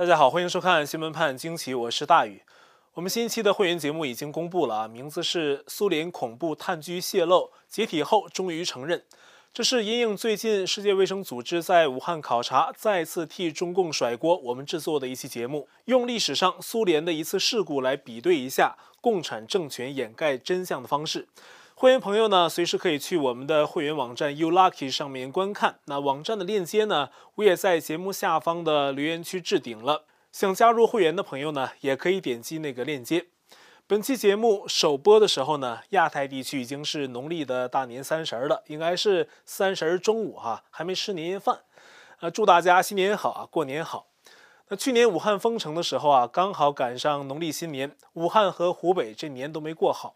大家好，欢迎收看《新闻判惊奇》，我是大宇。我们新一期的会员节目已经公布了啊，名字是“苏联恐怖炭疽泄漏解体后终于承认”。这是因应最近世界卫生组织在武汉考察，再次替中共甩锅，我们制作的一期节目，用历史上苏联的一次事故来比对一下共产政权掩盖真相的方式。会员朋友呢，随时可以去我们的会员网站 U Lucky 上面观看。那网站的链接呢，我也在节目下方的留言区置顶了。想加入会员的朋友呢，也可以点击那个链接。本期节目首播的时候呢，亚太地区已经是农历的大年三十了，应该是三十中午哈，还没吃年夜饭。呃，祝大家新年好啊，过年好。那去年武汉封城的时候啊，刚好赶上农历新年，武汉和湖北这年都没过好。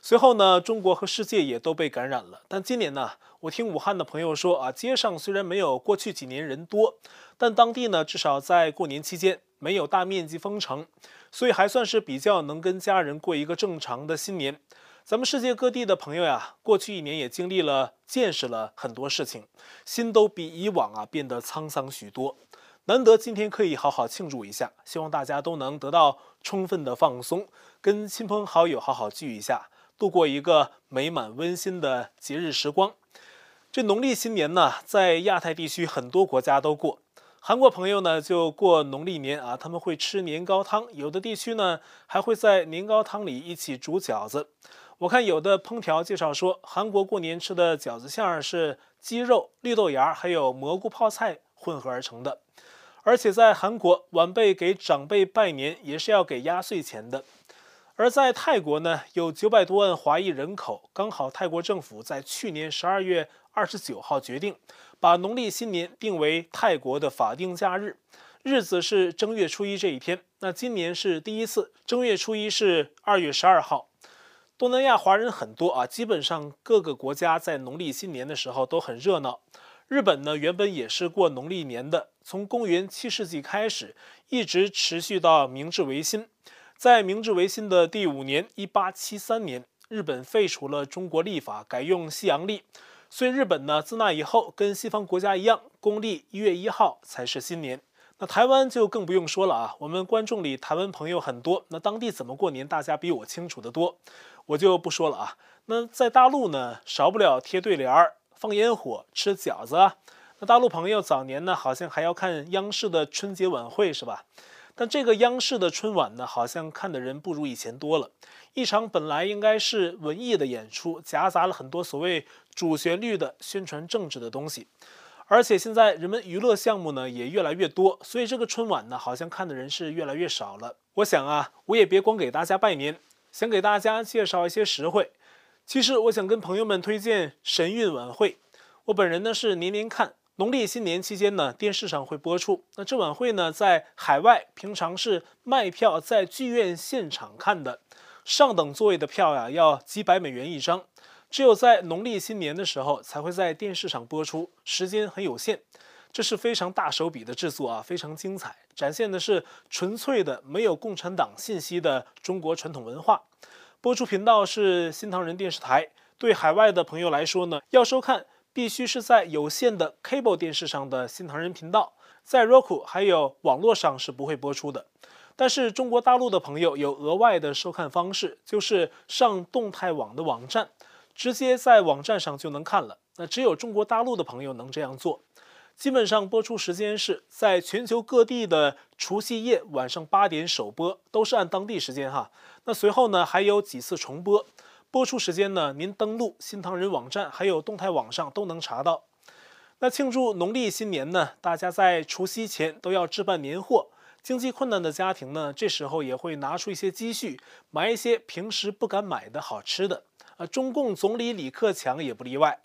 随后呢，中国和世界也都被感染了。但今年呢，我听武汉的朋友说啊，街上虽然没有过去几年人多，但当地呢，至少在过年期间没有大面积封城，所以还算是比较能跟家人过一个正常的新年。咱们世界各地的朋友呀，过去一年也经历了、见识了很多事情，心都比以往啊变得沧桑许多。难得今天可以好好庆祝一下，希望大家都能得到充分的放松，跟亲朋好友好好聚一下，度过一个美满温馨的节日时光。这农历新年呢，在亚太地区很多国家都过。韩国朋友呢就过农历年啊，他们会吃年糕汤，有的地区呢还会在年糕汤里一起煮饺子。我看有的烹调介绍说，韩国过年吃的饺子馅儿是鸡肉、绿豆芽还有蘑菇泡菜混合而成的。而且在韩国，晚辈给长辈拜年也是要给压岁钱的。而在泰国呢，有九百多万华裔人口，刚好泰国政府在去年十二月二十九号决定，把农历新年定为泰国的法定假日，日子是正月初一这一天。那今年是第一次，正月初一是二月十二号。东南亚华人很多啊，基本上各个国家在农历新年的时候都很热闹。日本呢，原本也是过农历年的，从公元七世纪开始，一直持续到明治维新。在明治维新的第五年，一八七三年，日本废除了中国历法，改用西洋历。所以日本呢，自那以后跟西方国家一样，公历一月一号才是新年。那台湾就更不用说了啊，我们观众里台湾朋友很多，那当地怎么过年，大家比我清楚得多，我就不说了啊。那在大陆呢，少不了贴对联儿。放烟火、吃饺子啊！那大陆朋友早年呢，好像还要看央视的春节晚会，是吧？但这个央视的春晚呢，好像看的人不如以前多了。一场本来应该是文艺的演出，夹杂了很多所谓主旋律的宣传政治的东西。而且现在人们娱乐项目呢也越来越多，所以这个春晚呢，好像看的人是越来越少了。我想啊，我也别光给大家拜年，想给大家介绍一些实惠。其实我想跟朋友们推荐神韵晚会。我本人呢是年年看，农历新年期间呢电视上会播出。那这晚会呢在海外平常是卖票在剧院现场看的，上等座位的票呀要几百美元一张，只有在农历新年的时候才会在电视上播出，时间很有限。这是非常大手笔的制作啊，非常精彩，展现的是纯粹的没有共产党信息的中国传统文化。播出频道是新唐人电视台。对海外的朋友来说呢，要收看必须是在有线的 cable 电视上的新唐人频道，在 Roku 还有网络上是不会播出的。但是中国大陆的朋友有额外的收看方式，就是上动态网的网站，直接在网站上就能看了。那只有中国大陆的朋友能这样做。基本上播出时间是在全球各地的除夕夜晚上八点首播，都是按当地时间哈。那随后呢还有几次重播，播出时间呢您登录新唐人网站还有动态网上都能查到。那庆祝农历新年呢，大家在除夕前都要置办年货，经济困难的家庭呢这时候也会拿出一些积蓄，买一些平时不敢买的好吃的。啊，中共总理李克强也不例外。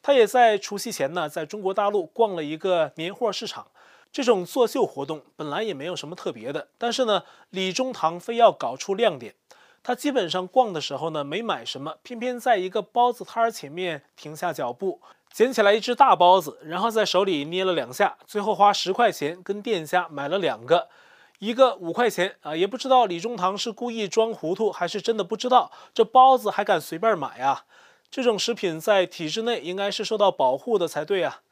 他也在除夕前呢，在中国大陆逛了一个年货市场。这种作秀活动本来也没有什么特别的，但是呢，李中堂非要搞出亮点。他基本上逛的时候呢，没买什么，偏偏在一个包子摊儿前面停下脚步，捡起来一只大包子，然后在手里捏了两下，最后花十块钱跟店家买了两个，一个五块钱啊，也不知道李中堂是故意装糊涂，还是真的不知道这包子还敢随便买啊。这种食品在体制内应该是受到保护的才对啊！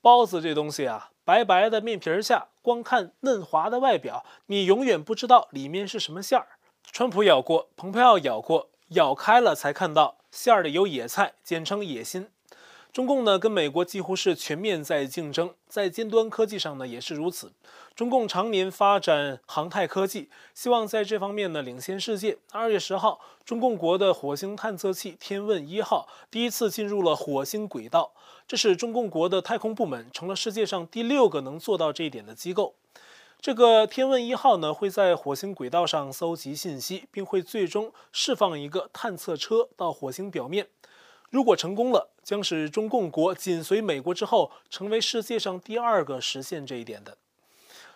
包子这东西啊，白白的面皮下，光看嫩滑的外表，你永远不知道里面是什么馅儿。川普咬过，蓬佩奥咬过，咬开了才看到馅儿里有野菜，简称野心。中共呢，跟美国几乎是全面在竞争，在尖端科技上呢也是如此。中共常年发展航太科技，希望在这方面呢领先世界。二月十号，中共国的火星探测器“天问一号”第一次进入了火星轨道，这使中共国的太空部门成了世界上第六个能做到这一点的机构。这个“天问一号”呢会在火星轨道上搜集信息，并会最终释放一个探测车到火星表面。如果成功了，将使中共国紧随美国之后，成为世界上第二个实现这一点的。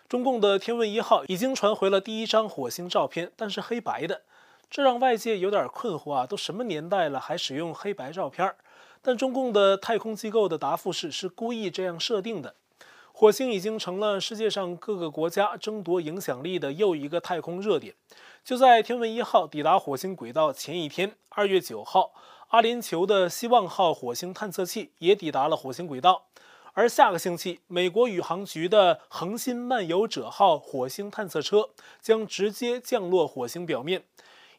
中共的天问一号已经传回了第一张火星照片，但是黑白的，这让外界有点困惑啊！都什么年代了，还使用黑白照片？但中共的太空机构的答复是，是故意这样设定的。火星已经成了世界上各个国家争夺影响力的又一个太空热点。就在天问一号抵达火星轨道前一天，二月九号。阿联酋的希望号火星探测器也抵达了火星轨道，而下个星期，美国宇航局的恒星漫游者号火星探测车将直接降落火星表面。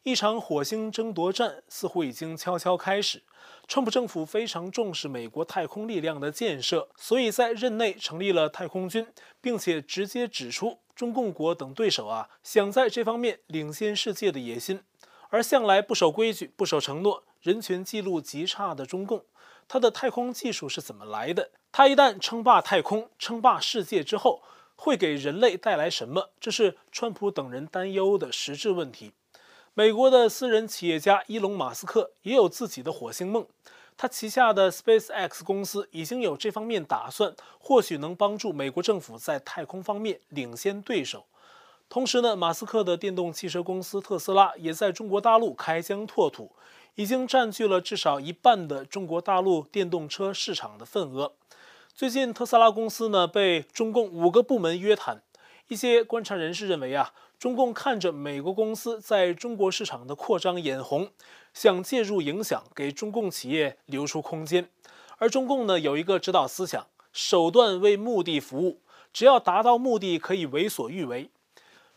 一场火星争夺战似乎已经悄悄开始。川普政府非常重视美国太空力量的建设，所以在任内成立了太空军，并且直接指出中共国等对手啊想在这方面领先世界的野心。而向来不守规矩、不守承诺。人权记录极差的中共，它的太空技术是怎么来的？它一旦称霸太空、称霸世界之后，会给人类带来什么？这是川普等人担忧的实质问题。美国的私人企业家伊隆·马斯克也有自己的火星梦，他旗下的 SpaceX 公司已经有这方面打算，或许能帮助美国政府在太空方面领先对手。同时呢，马斯克的电动汽车公司特斯拉也在中国大陆开疆拓土。已经占据了至少一半的中国大陆电动车市场的份额。最近，特斯拉公司呢被中共五个部门约谈。一些观察人士认为啊，中共看着美国公司在中国市场的扩张眼红，想介入影响，给中共企业留出空间。而中共呢有一个指导思想：手段为目的服务，只要达到目的，可以为所欲为。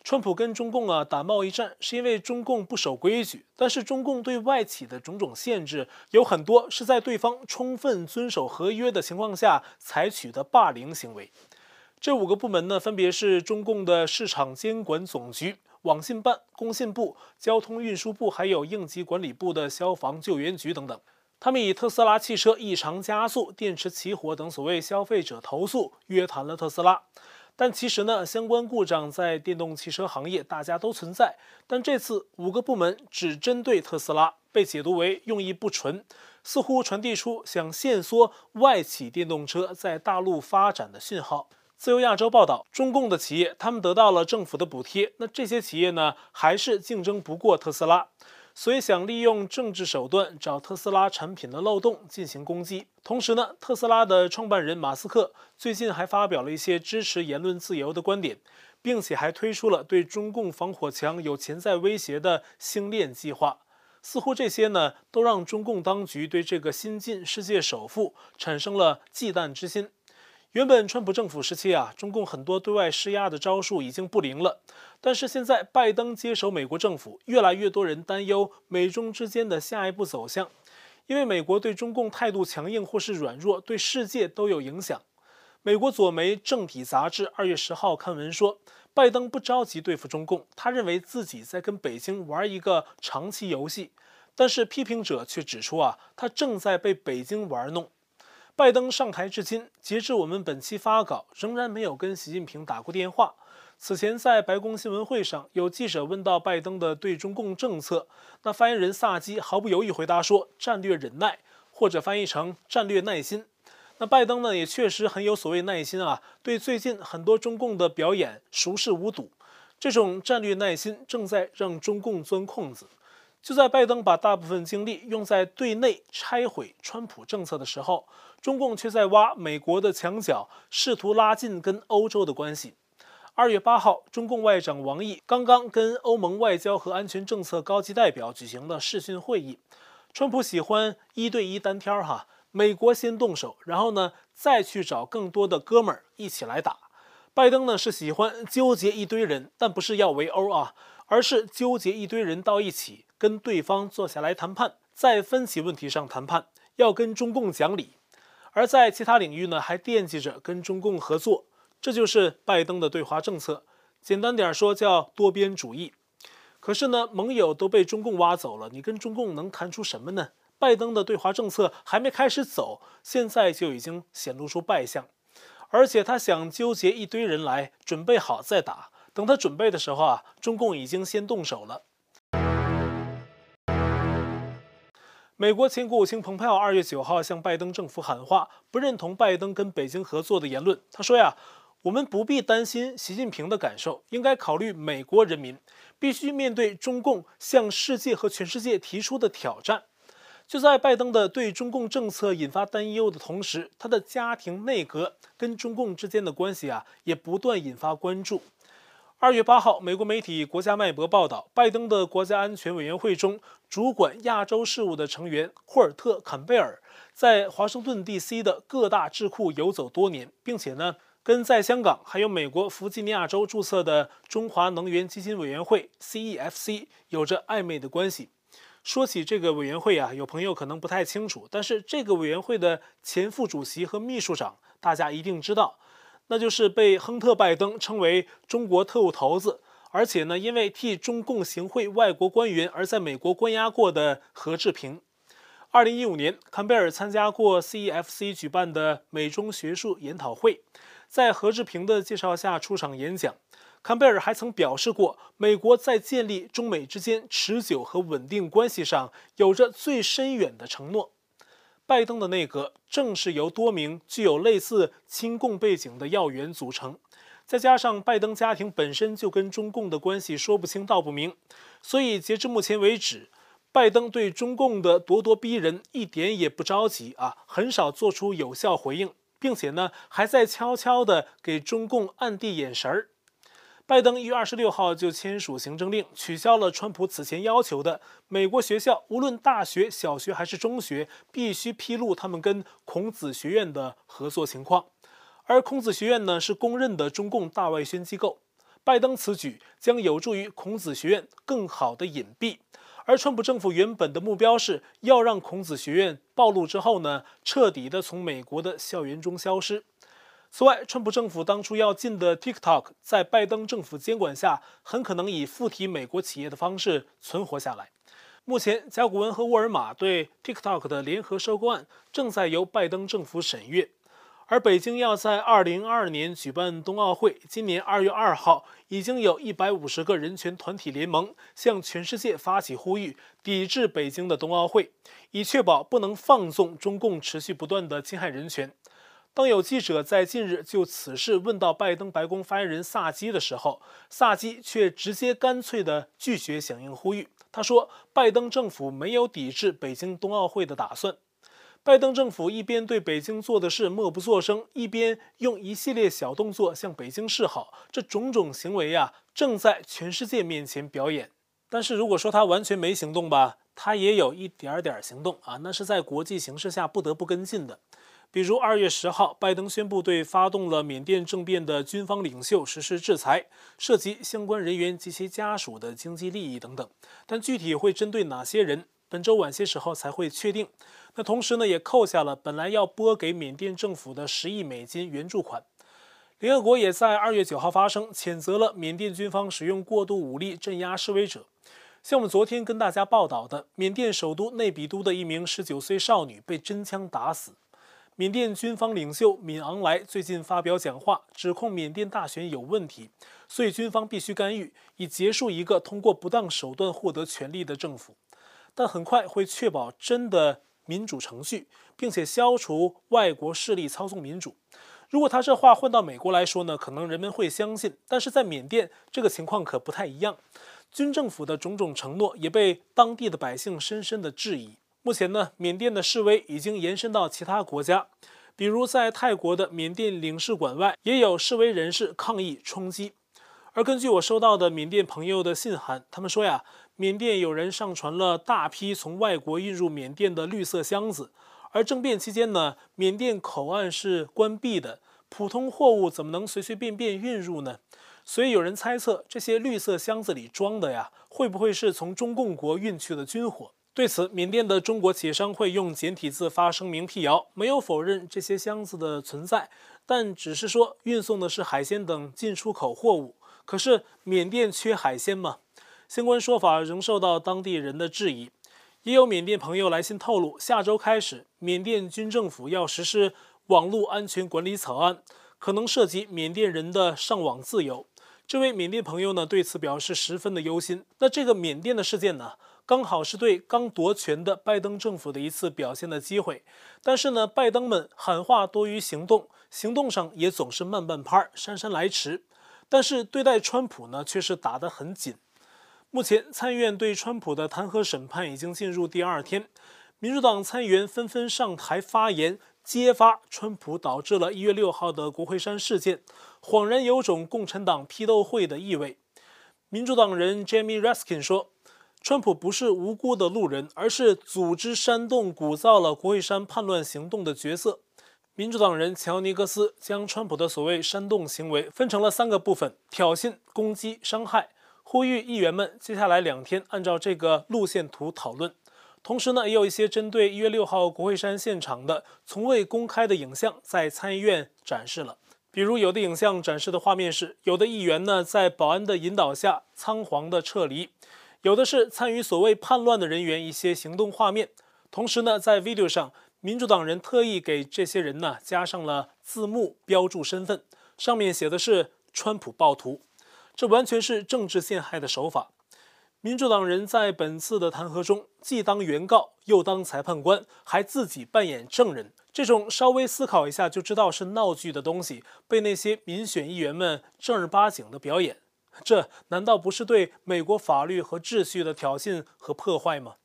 川普跟中共啊打贸易战，是因为中共不守规矩。但是中共对外企的种种限制，有很多是在对方充分遵守合约的情况下采取的霸凌行为。这五个部门呢，分别是中共的市场监管总局、网信办、工信部、交通运输部，还有应急管理部的消防救援局等等。他们以特斯拉汽车异常加速、电池起火等所谓消费者投诉约谈了特斯拉。但其实呢，相关故障在电动汽车行业大家都存在。但这次五个部门只针对特斯拉，被解读为用意不纯，似乎传递出想限缩外企电动车在大陆发展的讯号。自由亚洲报道，中共的企业他们得到了政府的补贴，那这些企业呢，还是竞争不过特斯拉。所以想利用政治手段找特斯拉产品的漏洞进行攻击。同时呢，特斯拉的创办人马斯克最近还发表了一些支持言论自由的观点，并且还推出了对中共防火墙有潜在威胁的星链计划。似乎这些呢，都让中共当局对这个新晋世界首富产生了忌惮之心。原本川普政府时期啊，中共很多对外施压的招数已经不灵了。但是现在拜登接手美国政府，越来越多人担忧美中之间的下一步走向，因为美国对中共态度强硬或是软弱，对世界都有影响。美国左媒《政体》杂志二月十号刊文说，拜登不着急对付中共，他认为自己在跟北京玩一个长期游戏。但是批评者却指出啊，他正在被北京玩弄。拜登上台至今，截至我们本期发稿，仍然没有跟习近平打过电话。此前在白宫新闻会上，有记者问到拜登的对中共政策，那发言人萨基毫不犹豫回答说：“战略忍耐，或者翻译成战略耐心。”那拜登呢，也确实很有所谓耐心啊，对最近很多中共的表演熟视无睹。这种战略耐心正在让中共钻空子。就在拜登把大部分精力用在对内拆毁川普政策的时候，中共却在挖美国的墙角，试图拉近跟欧洲的关系。二月八号，中共外长王毅刚刚跟欧盟外交和安全政策高级代表举行了视讯会议。川普喜欢一对一单挑哈，美国先动手，然后呢再去找更多的哥们儿一起来打。拜登呢是喜欢纠结一堆人，但不是要围殴啊，而是纠结一堆人到一起，跟对方坐下来谈判，在分歧问题上谈判，要跟中共讲理。而在其他领域呢，还惦记着跟中共合作，这就是拜登的对华政策。简单点说，叫多边主义。可是呢，盟友都被中共挖走了，你跟中共能谈出什么呢？拜登的对华政策还没开始走，现在就已经显露出败相。而且他想纠结一堆人来准备好再打，等他准备的时候啊，中共已经先动手了。美国前国务卿蓬佩奥二月九号向拜登政府喊话，不认同拜登跟北京合作的言论。他说呀，我们不必担心习近平的感受，应该考虑美国人民，必须面对中共向世界和全世界提出的挑战。就在拜登的对中共政策引发担忧的同时，他的家庭内阁跟中共之间的关系啊，也不断引发关注。二月八号，美国媒体《国家脉搏》报道，拜登的国家安全委员会中主管亚洲事务的成员霍尔特·坎贝尔在华盛顿 D.C. 的各大智库游走多年，并且呢，跟在香港还有美国弗吉尼亚州注册的中华能源基金委员会 （CEFC） 有着暧昧的关系。说起这个委员会啊，有朋友可能不太清楚，但是这个委员会的前副主席和秘书长，大家一定知道，那就是被亨特·拜登称为中国特务头子，而且呢，因为替中共行贿外国官员而在美国关押过的何志平。二零一五年，坎贝尔参加过 CEFC 举办的美中学术研讨会，在何志平的介绍下出场演讲。坎贝尔还曾表示过，美国在建立中美之间持久和稳定关系上有着最深远的承诺。拜登的内阁正是由多名具有类似亲共背景的要员组成，再加上拜登家庭本身就跟中共的关系说不清道不明，所以截至目前为止，拜登对中共的咄咄逼人一点也不着急啊，很少做出有效回应，并且呢，还在悄悄地给中共暗递眼神儿。拜登一月二十六号就签署行政令，取消了川普此前要求的美国学校，无论大学、小学还是中学，必须披露他们跟孔子学院的合作情况。而孔子学院呢，是公认的中共大外宣机构。拜登此举将有助于孔子学院更好的隐蔽。而川普政府原本的目标是要让孔子学院暴露之后呢，彻底的从美国的校园中消失。此外，川普政府当初要禁的 TikTok，在拜登政府监管下，很可能以附体美国企业的方式存活下来。目前，甲骨文和沃尔玛对 TikTok 的联合收购案正在由拜登政府审阅。而北京要在2022年举办冬奥会，今年2月2号，已经有一百五十个人权团体联盟向全世界发起呼吁，抵制北京的冬奥会，以确保不能放纵中共持续不断的侵害人权。当有记者在近日就此事问到拜登白宫发言人萨基的时候，萨基却直接干脆地拒绝响应呼吁。他说：“拜登政府没有抵制北京冬奥会的打算。”拜登政府一边对北京做的事默不作声，一边用一系列小动作向北京示好，这种种行为呀，正在全世界面前表演。但是如果说他完全没行动吧，他也有一点点行动啊，那是在国际形势下不得不跟进的。比如二月十号，拜登宣布对发动了缅甸政变的军方领袖实施制裁，涉及相关人员及其家属的经济利益等等。但具体会针对哪些人，本周晚些时候才会确定。那同时呢，也扣下了本来要拨给缅甸政府的十亿美金援助款。联合国也在二月九号发声，谴责了缅甸军方使用过度武力镇压示威者。像我们昨天跟大家报道的，缅甸首都内比都的一名十九岁少女被真枪打死。缅甸军方领袖敏昂莱最近发表讲话，指控缅甸大选有问题，所以军方必须干预，以结束一个通过不当手段获得权力的政府。但很快会确保真的民主程序，并且消除外国势力操纵民主。如果他这话换到美国来说呢，可能人们会相信，但是在缅甸这个情况可不太一样，军政府的种种承诺也被当地的百姓深深的质疑。目前呢，缅甸的示威已经延伸到其他国家，比如在泰国的缅甸领事馆外，也有示威人士抗议冲击。而根据我收到的缅甸朋友的信函，他们说呀，缅甸有人上传了大批从外国运入缅甸的绿色箱子，而政变期间呢，缅甸口岸是关闭的，普通货物怎么能随随便便运入呢？所以有人猜测，这些绿色箱子里装的呀，会不会是从中共国运去的军火？对此，缅甸的中国企业商会用简体字发声明辟谣，没有否认这些箱子的存在，但只是说运送的是海鲜等进出口货物。可是缅甸缺海鲜吗？相关说法仍受到当地人的质疑。也有缅甸朋友来信透露，下周开始，缅甸军政府要实施网络安全管理草案，可能涉及缅甸人的上网自由。这位缅甸朋友呢，对此表示十分的忧心。那这个缅甸的事件呢，刚好是对刚夺权的拜登政府的一次表现的机会，但是呢，拜登们喊话多于行动，行动上也总是慢半拍，姗姗来迟。但是对待川普呢，却是打得很紧。目前参议院对川普的弹劾审判已经进入第二天，民主党参议员纷纷上台发言，揭发川普导致了一月六号的国会山事件，恍然有种共产党批斗会的意味。民主党人 Jamie Raskin 说。川普不是无辜的路人，而是组织煽动、鼓噪了国会山叛乱行动的角色。民主党人乔尼格斯将川普的所谓煽动行为分成了三个部分：挑衅、攻击、伤害，呼吁议员们接下来两天按照这个路线图讨论。同时呢，也有一些针对一月六号国会山现场的从未公开的影像在参议院展示了。比如，有的影像展示的画面是，有的议员呢在保安的引导下仓皇地撤离。有的是参与所谓叛乱的人员一些行动画面，同时呢，在 video 上，民主党人特意给这些人呢加上了字幕，标注身份，上面写的是“川普暴徒”，这完全是政治陷害的手法。民主党人在本次的弹劾中，既当原告，又当裁判官，还自己扮演证人，这种稍微思考一下就知道是闹剧的东西，被那些民选议员们正儿八经的表演。这难道不是对美国法律和秩序的挑衅和破坏吗？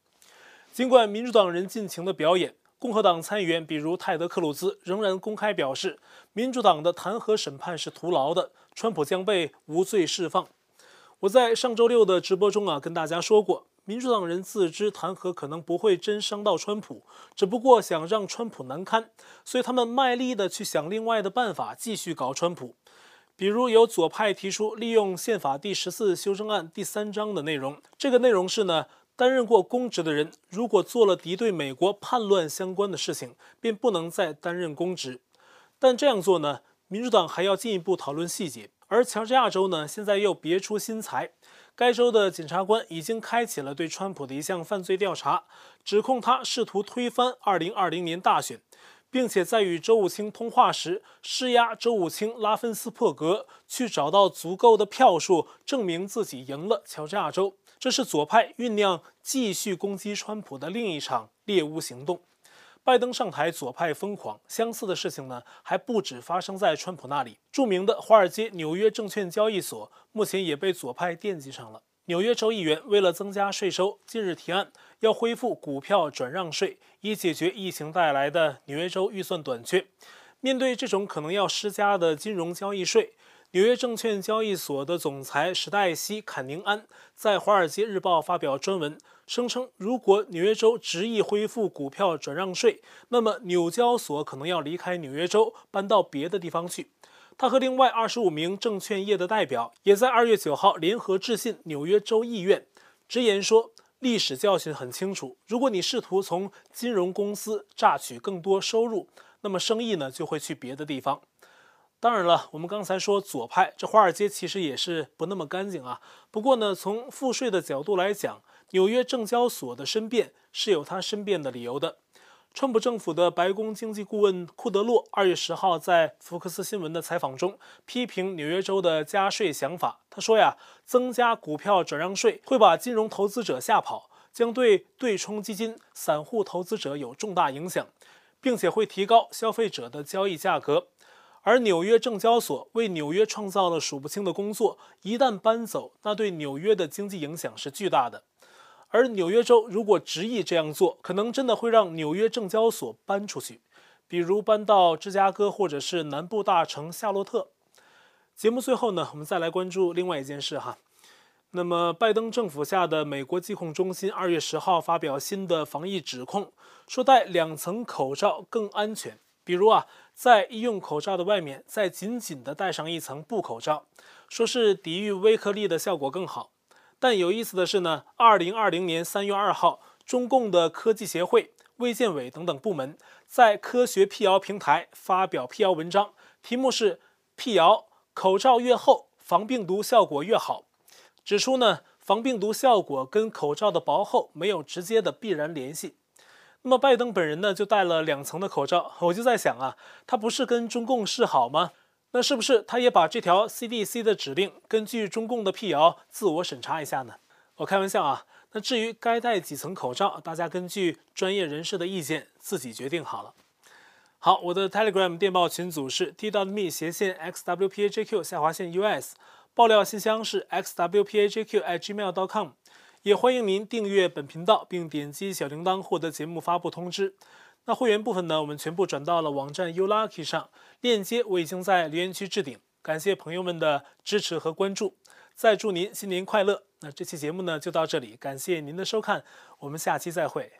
尽管民主党人尽情的表演，共和党参议员比如泰德·克鲁兹仍然公开表示，民主党的弹劾审判是徒劳的，川普将被无罪释放。我在上周六的直播中啊，跟大家说过，民主党人自知弹劾可能不会真伤到川普，只不过想让川普难堪，所以他们卖力的去想另外的办法，继续搞川普。比如有左派提出利用宪法第十四修正案第三章的内容，这个内容是呢，担任过公职的人如果做了敌对美国叛乱相关的事情，便不能再担任公职。但这样做呢，民主党还要进一步讨论细节。而乔治亚州呢，现在又别出心裁，该州的检察官已经开启了对川普的一项犯罪调查，指控他试图推翻二零二零年大选。并且在与周五清通话时，施压周五清拉芬斯珀格去找到足够的票数，证明自己赢了乔治亚州。这是左派酝酿继续攻击川普的另一场猎巫行动。拜登上台，左派疯狂。相似的事情呢，还不止发生在川普那里。著名的华尔街纽约证券交易所，目前也被左派惦记上了。纽约州议员为了增加税收，近日提案要恢复股票转让税，以解决疫情带来的纽约州预算短缺。面对这种可能要施加的金融交易税，纽约证券交易所的总裁史黛西·坎宁安在《华尔街日报》发表专文，声称如果纽约州执意恢复股票转让税，那么纽交所可能要离开纽约州，搬到别的地方去。他和另外二十五名证券业的代表也在二月九号联合致信纽约州议院，直言说：“历史教训很清楚，如果你试图从金融公司榨取更多收入，那么生意呢就会去别的地方。”当然了，我们刚才说左派，这华尔街其实也是不那么干净啊。不过呢，从赋税的角度来讲，纽约证交所的申辩是有它申辩的理由的。川普政府的白宫经济顾问库德洛二月十号在福克斯新闻的采访中批评纽约州的加税想法。他说呀，增加股票转让税会把金融投资者吓跑，将对对冲基金、散户投资者有重大影响，并且会提高消费者的交易价格。而纽约证交所为纽约创造了数不清的工作，一旦搬走，那对纽约的经济影响是巨大的。而纽约州如果执意这样做，可能真的会让纽约证交所搬出去，比如搬到芝加哥或者是南部大城夏洛特。节目最后呢，我们再来关注另外一件事哈。那么，拜登政府下的美国疾控中心二月十号发表新的防疫指控，说戴两层口罩更安全。比如啊，在医用口罩的外面再紧紧地戴上一层布口罩，说是抵御微颗粒的效果更好。但有意思的是呢，二零二零年三月二号，中共的科技协会、卫健委等等部门在科学辟谣平台发表辟谣文章，题目是“辟谣口罩越厚，防病毒效果越好”。指出呢，防病毒效果跟口罩的薄厚没有直接的必然联系。那么拜登本人呢，就戴了两层的口罩。我就在想啊，他不是跟中共示好吗？那是不是他也把这条 CDC 的指令根据中共的辟谣自我审查一下呢？我开玩笑啊。那至于该戴几层口罩，大家根据专业人士的意见自己决定好了。好，我的 Telegram 电报群组是 t.me 斜线 xwpajq 下划线 us。爆料信箱是 xwpajq@gmail.com，也欢迎您订阅本频道并点击小铃铛获得节目发布通知。那会员部分呢，我们全部转到了网站 U Lucky 上，链接我已经在留言区置顶。感谢朋友们的支持和关注，再祝您新年快乐。那这期节目呢就到这里，感谢您的收看，我们下期再会。